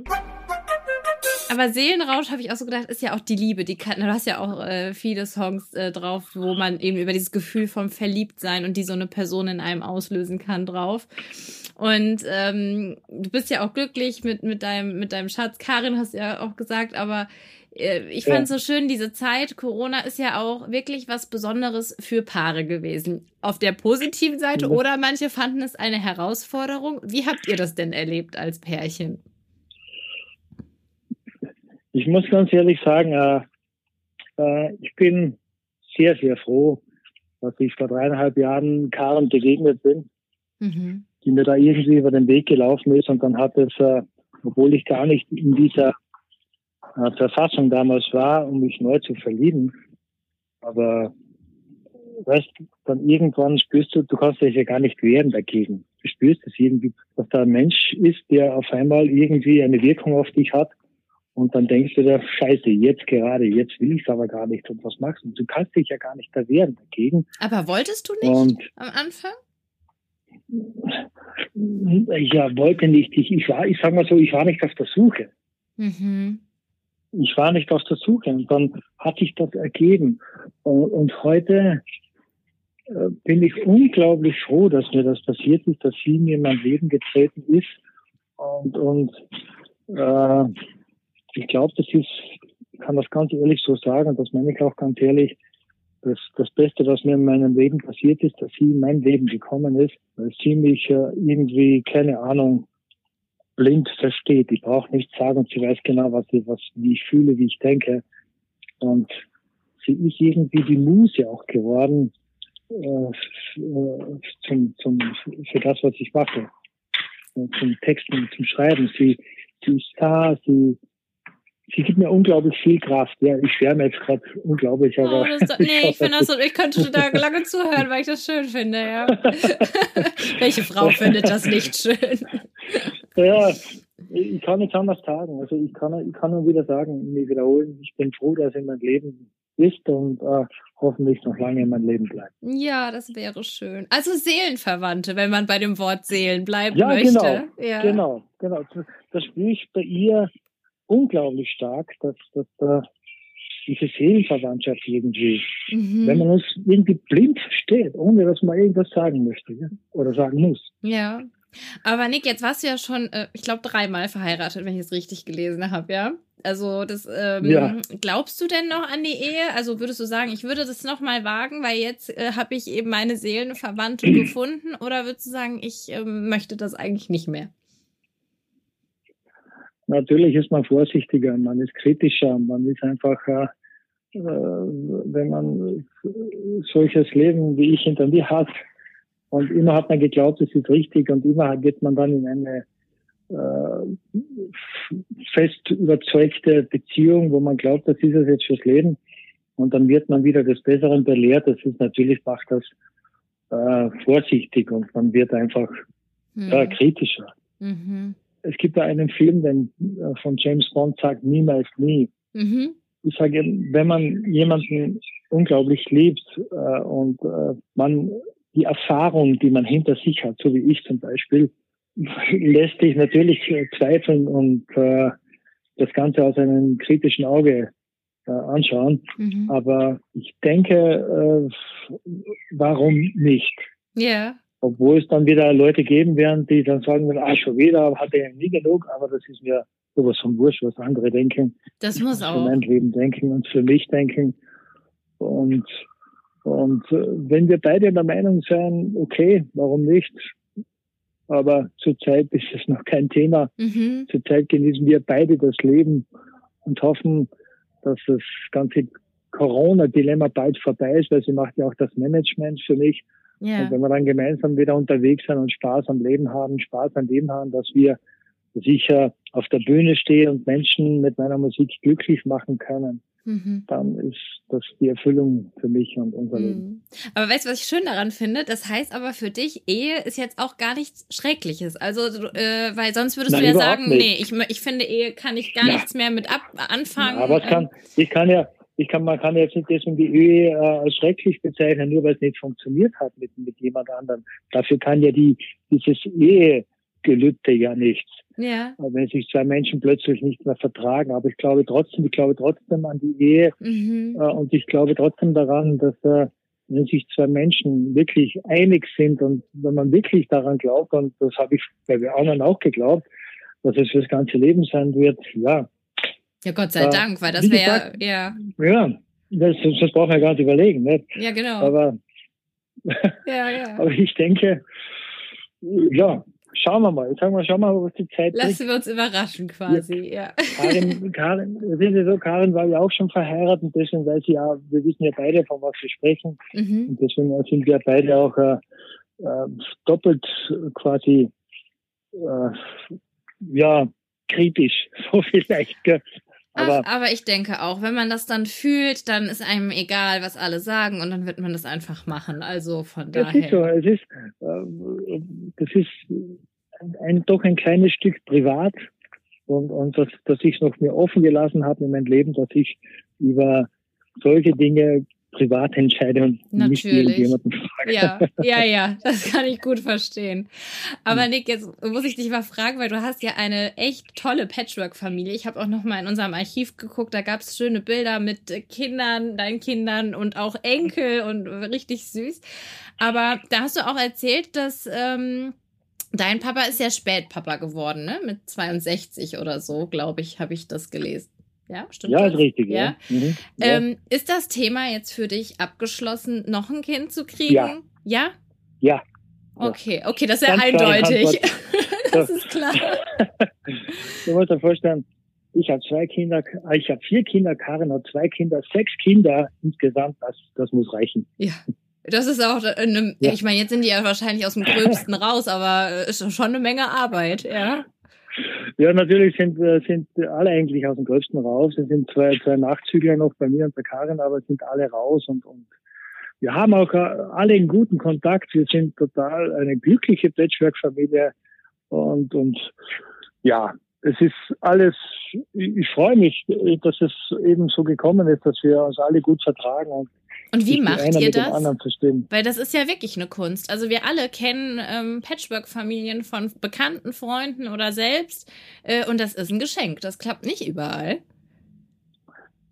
Speaker 3: Aber Seelenrausch, habe ich auch so gedacht, ist ja auch die Liebe. Die du hast ja auch äh, viele Songs äh, drauf, wo man eben über dieses Gefühl vom Verliebtsein und die so eine Person in einem auslösen kann drauf. Und ähm, du bist ja auch glücklich mit, mit, deinem, mit deinem Schatz. Karin hast ja auch gesagt, aber ich fand es ja. so schön, diese Zeit, Corona ist ja auch wirklich was Besonderes für Paare gewesen. Auf der positiven Seite ja. oder manche fanden es eine Herausforderung. Wie habt ihr das denn erlebt als Pärchen?
Speaker 2: Ich muss ganz ehrlich sagen, äh, äh, ich bin sehr, sehr froh, dass ich vor dreieinhalb Jahren Karen begegnet bin, mhm. die mir da irgendwie über den Weg gelaufen ist und dann hat es äh, obwohl ich gar nicht in dieser äh, Verfassung damals war, um mich neu zu verlieben. Aber weißt, dann irgendwann spürst du, du kannst dich ja gar nicht wehren dagegen. Du spürst es irgendwie, dass da ein Mensch ist, der auf einmal irgendwie eine Wirkung auf dich hat. Und dann denkst du dir, scheiße, jetzt gerade, jetzt will ich es aber gar nicht. Und was machst du? Du kannst dich ja gar nicht da wehren dagegen.
Speaker 3: Aber wolltest du nicht und, am Anfang?
Speaker 2: Ja, wollte nicht. Ich, ich war, ich sag mal so, ich war nicht auf der Suche. Mhm. Ich war nicht auf der Suche. Und dann hat sich das ergeben. Und, heute äh, bin ich unglaublich froh, dass mir das passiert ist, dass sie mir in mein Leben getreten ist. Und, und äh, ich glaube, das ist, ich kann das ganz ehrlich so sagen, das meine ich auch ganz ehrlich, das, das Beste, was mir in meinem Leben passiert ist, dass sie in mein Leben gekommen ist, weil sie mich äh, irgendwie, keine Ahnung, blind versteht. Ich brauche nichts sagen, sie weiß genau, was ich, was, wie ich fühle, wie ich denke. Und sie ist irgendwie die Muse auch geworden, äh, zum, zum, für das, was ich mache. Zum Texten, zum Schreiben. Sie, sie ist da, sie, sie gibt mir unglaublich viel Kraft. Ja, ich schwärme jetzt gerade unglaublich, aber.
Speaker 3: Oh, das, nee, ich finde das so, ich könnte da lange zuhören, weil ich das schön finde, ja. Welche Frau findet das nicht schön?
Speaker 2: Ja, ich kann nichts anders sagen. Also ich kann, ich kann nur wieder sagen, mir wiederholen, ich bin froh, dass in mein Leben ist und äh, hoffentlich noch lange in meinem Leben bleibt.
Speaker 3: Ja, das wäre schön. Also Seelenverwandte, wenn man bei dem Wort Seelen bleiben ja, möchte.
Speaker 2: Genau, ja, genau, genau. Das spüre ich bei ihr unglaublich stark, dass, dass da diese Seelenverwandtschaft irgendwie, mhm. wenn man uns irgendwie blind versteht, ohne dass man irgendwas sagen möchte ja? oder sagen muss.
Speaker 3: Ja. Aber Nick, jetzt warst du ja schon, äh, ich glaube, dreimal verheiratet, wenn ich es richtig gelesen habe, ja? Also das ähm, ja. glaubst du denn noch an die Ehe? Also würdest du sagen, ich würde das noch mal wagen, weil jetzt äh, habe ich eben meine Seelenverwandte gefunden, oder würdest du sagen, ich äh, möchte das eigentlich nicht mehr?
Speaker 2: Natürlich ist man vorsichtiger, man ist kritischer, man ist einfach, äh, äh wenn man solches Leben wie ich hinter mir hat und immer hat man geglaubt, es ist richtig und immer geht man dann in eine äh, fest überzeugte Beziehung, wo man glaubt, das ist es jetzt fürs Leben. Und dann wird man wieder des Besseren belehrt. Das ist natürlich, macht das äh, vorsichtig und man wird einfach mhm. ja, kritischer. Mhm. Es gibt da einen Film, den äh, von James Bond sagt, niemals nie. Mhm. Ich sage, wenn man jemanden unglaublich liebt äh, und äh, man die Erfahrung, die man hinter sich hat, so wie ich zum Beispiel, lässt sich natürlich zweifeln und äh, das Ganze aus einem kritischen Auge äh, anschauen. Mhm. Aber ich denke, äh, warum nicht?
Speaker 3: Ja. Yeah.
Speaker 2: Obwohl es dann wieder Leute geben werden, die dann sagen, ah, schon wieder, hatte ich nie genug, aber das ist mir sowas von wurscht, was andere denken.
Speaker 3: Das muss auch.
Speaker 2: Für mein Leben denken und für mich denken. Und, und äh, wenn wir beide der Meinung sein, okay, warum nicht? Aber zurzeit ist es noch kein Thema. Mhm. Zurzeit genießen wir beide das Leben und hoffen, dass das ganze Corona-Dilemma bald vorbei ist, weil sie macht ja auch das Management für mich. Yeah. Und wenn wir dann gemeinsam wieder unterwegs sind und Spaß am Leben haben, Spaß am Leben haben, dass wir sicher auf der Bühne stehen und Menschen mit meiner Musik glücklich machen können, mhm. dann ist das die Erfüllung für mich und unser mhm. Leben.
Speaker 3: Aber weißt du, was ich schön daran finde? Das heißt aber für dich, Ehe ist jetzt auch gar nichts Schreckliches. Also, äh, weil sonst würdest Nein, du ja sagen, nicht. nee, ich, ich finde, Ehe kann ich gar ja. nichts mehr mit ab anfangen.
Speaker 2: Ja, aber es kann, ich kann ja, ich kann, man kann jetzt nicht deswegen die Ehe äh, als schrecklich bezeichnen, nur weil es nicht funktioniert hat mit, mit jemand anderem. Dafür kann ja die, dieses Ehegelübde ja nichts. Ja. Wenn sich zwei Menschen plötzlich nicht mehr vertragen. Aber ich glaube trotzdem, ich glaube trotzdem an die Ehe mhm. äh, und ich glaube trotzdem daran, dass äh, wenn sich zwei Menschen wirklich einig sind und wenn man wirklich daran glaubt, und das habe ich bei anderen auch geglaubt, dass es fürs ganze Leben sein wird, ja,
Speaker 3: ja, Gott sei äh, Dank, weil das wäre ja.
Speaker 2: Ja, das, das brauchen wir gar nicht überlegen. Nicht?
Speaker 3: Ja, genau.
Speaker 2: Aber, ja, ja. aber ich denke, ja, schauen wir mal. Sagen wir, schauen wir mal, was die Zeit
Speaker 3: Lassen wir uns überraschen quasi, ja.
Speaker 2: Karin, Karin, wissen so, Karin war ja auch schon verheiratet, deswegen weiß ich ja, wir wissen ja beide, von was wir sprechen. Mhm. Und deswegen sind wir beide auch äh, äh, doppelt quasi, äh, ja, kritisch, so vielleicht. Gell?
Speaker 3: Aber, Ach, aber ich denke auch, wenn man das dann fühlt, dann ist einem egal, was alle sagen und dann wird man das einfach machen. Also von
Speaker 2: das daher. Ist so, es ist, äh, das ist ein, doch ein kleines Stück privat und, und dass, dass ich es noch mir offen gelassen habe in meinem Leben, dass ich über solche Dinge privat entscheide und Natürlich. nicht irgendjemanden frage.
Speaker 3: Ja, ja, ja, das kann ich gut verstehen. Aber Nick, jetzt muss ich dich mal fragen, weil du hast ja eine echt tolle Patchwork-Familie. Ich habe auch noch mal in unserem Archiv geguckt, da gab es schöne Bilder mit Kindern, deinen Kindern und auch Enkel und richtig süß. Aber da hast du auch erzählt, dass ähm, dein Papa ist ja spät Papa geworden, ne? Mit 62 oder so, glaube ich, habe ich das gelesen. Ja, stimmt.
Speaker 2: Ja, ist richtig. Ja. ja.
Speaker 3: Mhm. Ähm, ist das Thema jetzt für dich abgeschlossen, noch ein Kind zu kriegen? Ja.
Speaker 2: Ja. ja.
Speaker 3: Okay, okay, das ist ja eindeutig. das ist klar.
Speaker 2: du musst dir vorstellen, ich habe zwei Kinder, äh, ich habe vier Kinder, Karin hat zwei Kinder, sechs Kinder insgesamt, das, das muss reichen.
Speaker 3: Ja. Das ist auch, eine, ja. ich meine, jetzt sind die ja wahrscheinlich aus dem Gröbsten raus, aber ist schon eine Menge Arbeit, ja.
Speaker 2: Ja, natürlich sind, äh, sind alle eigentlich aus dem Gröbsten raus. Es sind zwei, zwei Nachzügler noch bei mir und bei Karin, aber sind alle raus und, und wir haben auch äh, alle einen guten Kontakt. Wir sind total eine glückliche Patchwork-Familie und, und ja, es ist alles, ich freue mich, dass es eben so gekommen ist, dass wir uns alle gut vertragen und
Speaker 3: und wie macht ihr das? Weil das ist ja wirklich eine Kunst. Also wir alle kennen ähm, Patchwork-Familien von bekannten Freunden oder selbst. Äh, und das ist ein Geschenk. Das klappt nicht überall.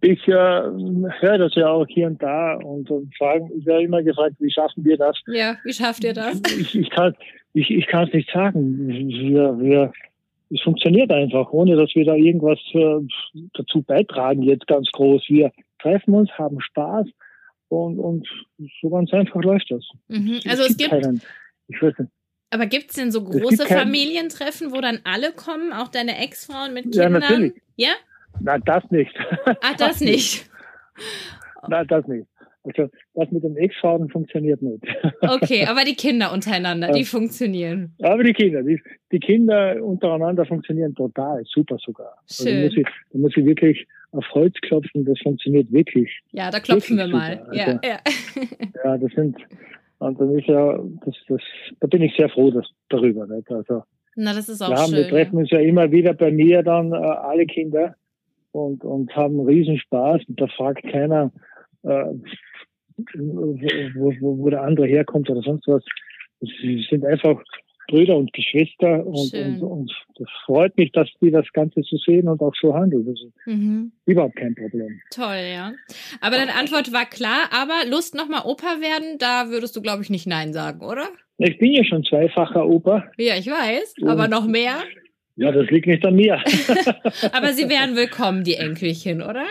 Speaker 2: Ich äh, höre das ja auch hier und da und, und fragen, ich werde immer gefragt, wie schaffen wir das?
Speaker 3: Ja, wie schafft ihr das?
Speaker 2: Ich, ich kann ich, ich kann es nicht sagen. Wir, wir, es funktioniert einfach, ohne dass wir da irgendwas äh, dazu beitragen, jetzt ganz groß. Wir treffen uns, haben Spaß und, und so ganz einfach läuft das.
Speaker 3: Mhm. Also es, es gibt, keinen, ich weiß nicht. Aber gibt es denn so große Familientreffen, wo dann alle kommen, auch deine Ex-Frauen mit Kindern?
Speaker 2: Ja, natürlich.
Speaker 3: Ja?
Speaker 2: Nein, das nicht.
Speaker 3: Ach, das nicht.
Speaker 2: Nein, das nicht. Also das mit dem Ex-Frauen funktioniert nicht.
Speaker 3: Okay, aber die Kinder untereinander, die funktionieren.
Speaker 2: Aber die Kinder, die, die Kinder untereinander funktionieren total, super sogar.
Speaker 3: Schön. Also da, muss
Speaker 2: ich, da muss ich wirklich auf Holz klopfen, das funktioniert wirklich.
Speaker 3: Ja, da klopfen wir mal. Also, ja, ja.
Speaker 2: ja, das sind, und dann ist ja, das, das, da bin ich sehr froh dass, darüber. Nicht? Also,
Speaker 3: Na, das ist auch
Speaker 2: wir, haben,
Speaker 3: schön,
Speaker 2: wir treffen uns ja immer wieder bei mir dann äh, alle Kinder und, und haben riesen Spaß und da fragt keiner, äh, wo, wo, wo der andere herkommt oder sonst was. Sie sind einfach Brüder und Geschwister und, und, und, das freut mich, dass die das Ganze so sehen und auch so handeln. Das ist mhm. überhaupt kein Problem.
Speaker 3: Toll, ja. Aber deine Antwort war klar, aber Lust nochmal Opa werden, da würdest du, glaube ich, nicht Nein sagen, oder?
Speaker 2: Ich bin ja schon zweifacher Opa.
Speaker 3: Ja, ich weiß, und aber noch mehr?
Speaker 2: Ja, das liegt nicht an mir.
Speaker 3: aber sie wären willkommen, die Enkelchen, oder?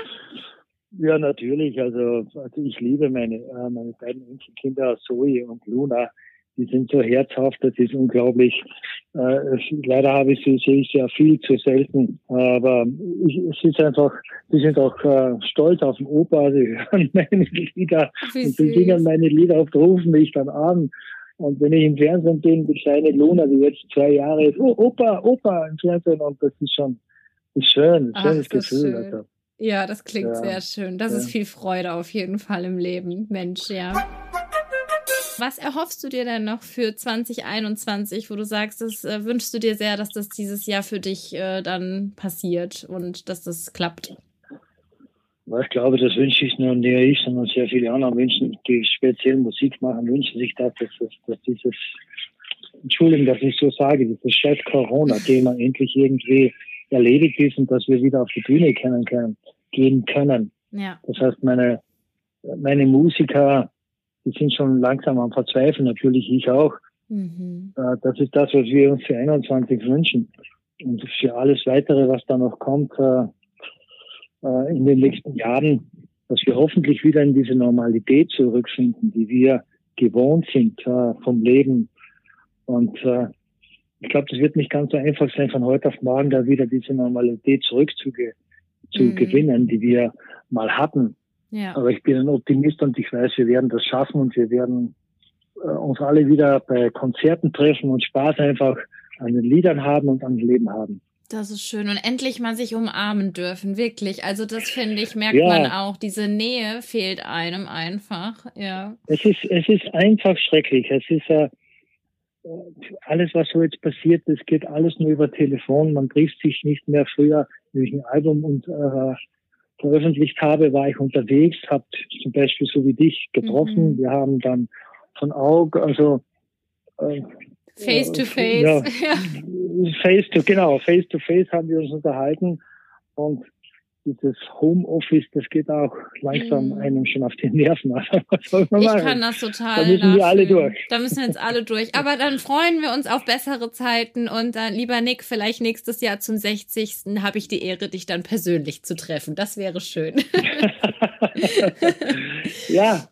Speaker 2: Ja, natürlich. Also, also ich liebe meine, äh, meine beiden Enkelkinder, Zoe und Luna die sind so herzhaft, das ist unglaublich. Äh, leider habe ich sie, sehe ich sehr viel zu selten, aber ich, es ist einfach, sie sind auch äh, stolz auf den Opa, sie hören meine Lieder und sie singen meine Lieder oft rufen mich dann an. Und wenn ich im Fernsehen bin, die kleine Luna, die jetzt zwei Jahre ist, oh, Opa, Opa im Fernsehen und das ist schon ist schön, ein schönes Gefühl. Schön.
Speaker 3: Also. Ja, das klingt ja. sehr schön. Das ja. ist viel Freude auf jeden Fall im Leben, Mensch, ja. Was erhoffst du dir denn noch für 2021, wo du sagst, das äh, wünschst du dir sehr, dass das dieses Jahr für dich äh, dann passiert und dass das klappt?
Speaker 2: Ich glaube, das wünsche ich nur nicht ich, sondern sehr viele andere Menschen, die speziell Musik machen, wünschen sich das, dass, dass, dass dieses, Entschuldigung, dass ich so sage, dieses scheiß Corona-Thema endlich irgendwie erledigt ist und dass wir wieder auf die Bühne können, können, gehen können.
Speaker 3: Ja.
Speaker 2: Das heißt, meine, meine Musiker, die sind schon langsam am Verzweifeln, natürlich ich auch. Mhm. Äh, das ist das, was wir uns für 21 wünschen. Und für alles weitere, was da noch kommt äh, äh, in den nächsten Jahren, dass wir hoffentlich wieder in diese Normalität zurückfinden, die wir gewohnt sind vom Leben. Und ich glaube, das wird nicht ganz so einfach sein, von heute auf morgen da wieder diese Normalität zurückzugewinnen, zu mhm. gewinnen, die wir mal hatten. Ja. Aber ich bin ein Optimist und ich weiß, wir werden das schaffen und wir werden äh, uns alle wieder bei Konzerten treffen und Spaß einfach an den Liedern haben und am Leben haben.
Speaker 1: Das ist schön. Und endlich mal sich umarmen dürfen, wirklich. Also das finde ich, merkt ja. man auch. Diese Nähe fehlt einem einfach, ja.
Speaker 2: Es ist, es ist einfach schrecklich. Es ist äh, alles, was so jetzt passiert, das geht alles nur über Telefon. Man trifft sich nicht mehr. Früher, ich ein Album und äh, veröffentlicht habe, war ich unterwegs, habe zum Beispiel so wie dich getroffen. Mhm. Wir haben dann von Auge, also
Speaker 1: äh, Face to face. Ja,
Speaker 2: face to, genau, face to face haben wir uns unterhalten und dieses Homeoffice, das geht auch langsam mm. einem schon auf die Nerven.
Speaker 1: Also, ich machen? kann das total.
Speaker 2: Da müssen wir alle durch.
Speaker 1: Da müssen jetzt alle durch. Aber dann freuen wir uns auf bessere Zeiten und dann, lieber Nick, vielleicht nächstes Jahr zum 60. habe ich die Ehre, dich dann persönlich zu treffen. Das wäre schön.
Speaker 2: ja,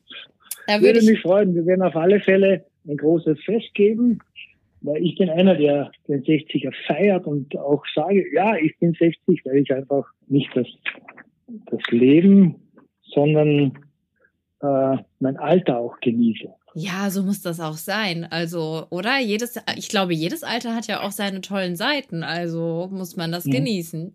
Speaker 2: da würde, würde mich freuen. Wir werden auf alle Fälle ein großes Fest geben weil ich bin einer, der den 60er feiert und auch sage, ja, ich bin 60, weil ich einfach nicht das, das Leben, sondern äh, mein Alter auch genieße.
Speaker 1: Ja, so muss das auch sein. Also, oder? Jedes, ich glaube, jedes Alter hat ja auch seine tollen Seiten. Also muss man das mhm. genießen.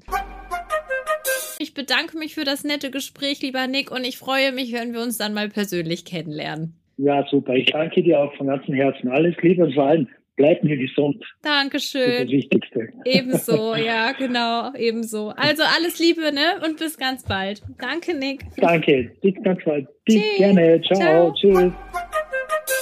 Speaker 1: Ich bedanke mich für das nette Gespräch, lieber Nick, und ich freue mich, wenn wir uns dann mal persönlich kennenlernen.
Speaker 2: Ja, super. Ich danke dir auch von ganzem Herzen. Alles Liebe und vor allem Bleib mir gesund.
Speaker 1: Dankeschön. Das
Speaker 2: ist das Wichtigste.
Speaker 1: Ebenso, ja, genau, ebenso. Also alles Liebe, ne? Und bis ganz bald. Danke, Nick.
Speaker 2: Danke, bis ganz bald. Bis gerne. Ciao. Ciao. Tschüss.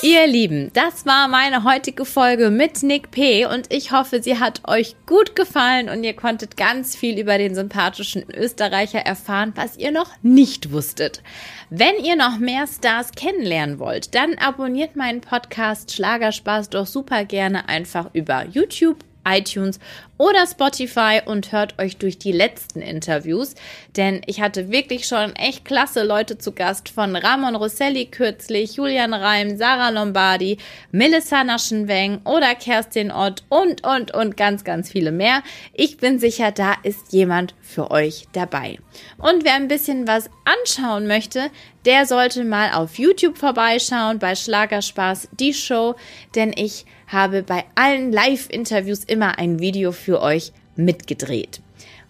Speaker 1: Ihr Lieben, das war meine heutige Folge mit Nick P. und ich hoffe, sie hat euch gut gefallen und ihr konntet ganz viel über den sympathischen Österreicher erfahren, was ihr noch nicht wusstet. Wenn ihr noch mehr Stars kennenlernen wollt, dann abonniert meinen Podcast Schlagerspaß doch super gerne einfach über YouTube iTunes oder Spotify und hört euch durch die letzten Interviews, denn ich hatte wirklich schon echt klasse Leute zu Gast von Ramon Rosselli kürzlich, Julian Reim, Sarah Lombardi, Melissa Naschenweng oder Kerstin Ott und, und, und ganz, ganz viele mehr. Ich bin sicher, da ist jemand für euch dabei. Und wer ein bisschen was anschauen möchte, der sollte mal auf YouTube vorbeischauen bei Schlagerspaß, die Show, denn ich habe bei allen Live-Interviews immer ein Video für euch mitgedreht.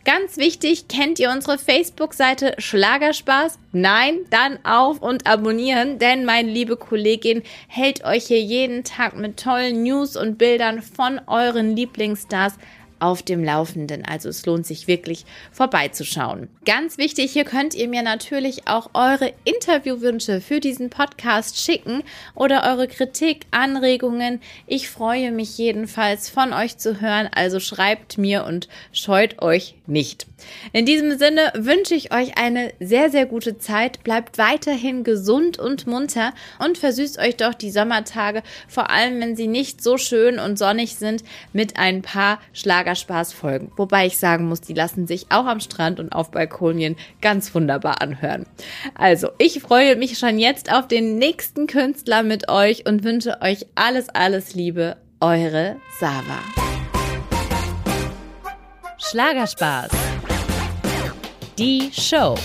Speaker 1: Ganz wichtig, kennt ihr unsere Facebook-Seite Schlagerspaß? Nein, dann auf und abonnieren, denn meine liebe Kollegin hält euch hier jeden Tag mit tollen News und Bildern von euren Lieblingsstars auf dem Laufenden. Also es lohnt sich wirklich vorbeizuschauen. Ganz wichtig, hier könnt ihr mir natürlich auch eure Interviewwünsche für diesen Podcast schicken oder eure Kritik, Anregungen. Ich freue mich jedenfalls von euch zu hören. Also schreibt mir und scheut euch nicht. In diesem Sinne wünsche ich euch eine sehr, sehr gute Zeit. Bleibt weiterhin gesund und munter und versüßt euch doch die Sommertage, vor allem wenn sie nicht so schön und sonnig sind, mit ein paar Schlagerspaß-Folgen. Wobei ich sagen muss, die lassen sich auch am Strand und auf Balkonien ganz wunderbar anhören. Also, ich freue mich schon jetzt auf den nächsten Künstler mit euch und wünsche euch alles, alles Liebe. Eure Sava. Schlagerspaß. Die Show.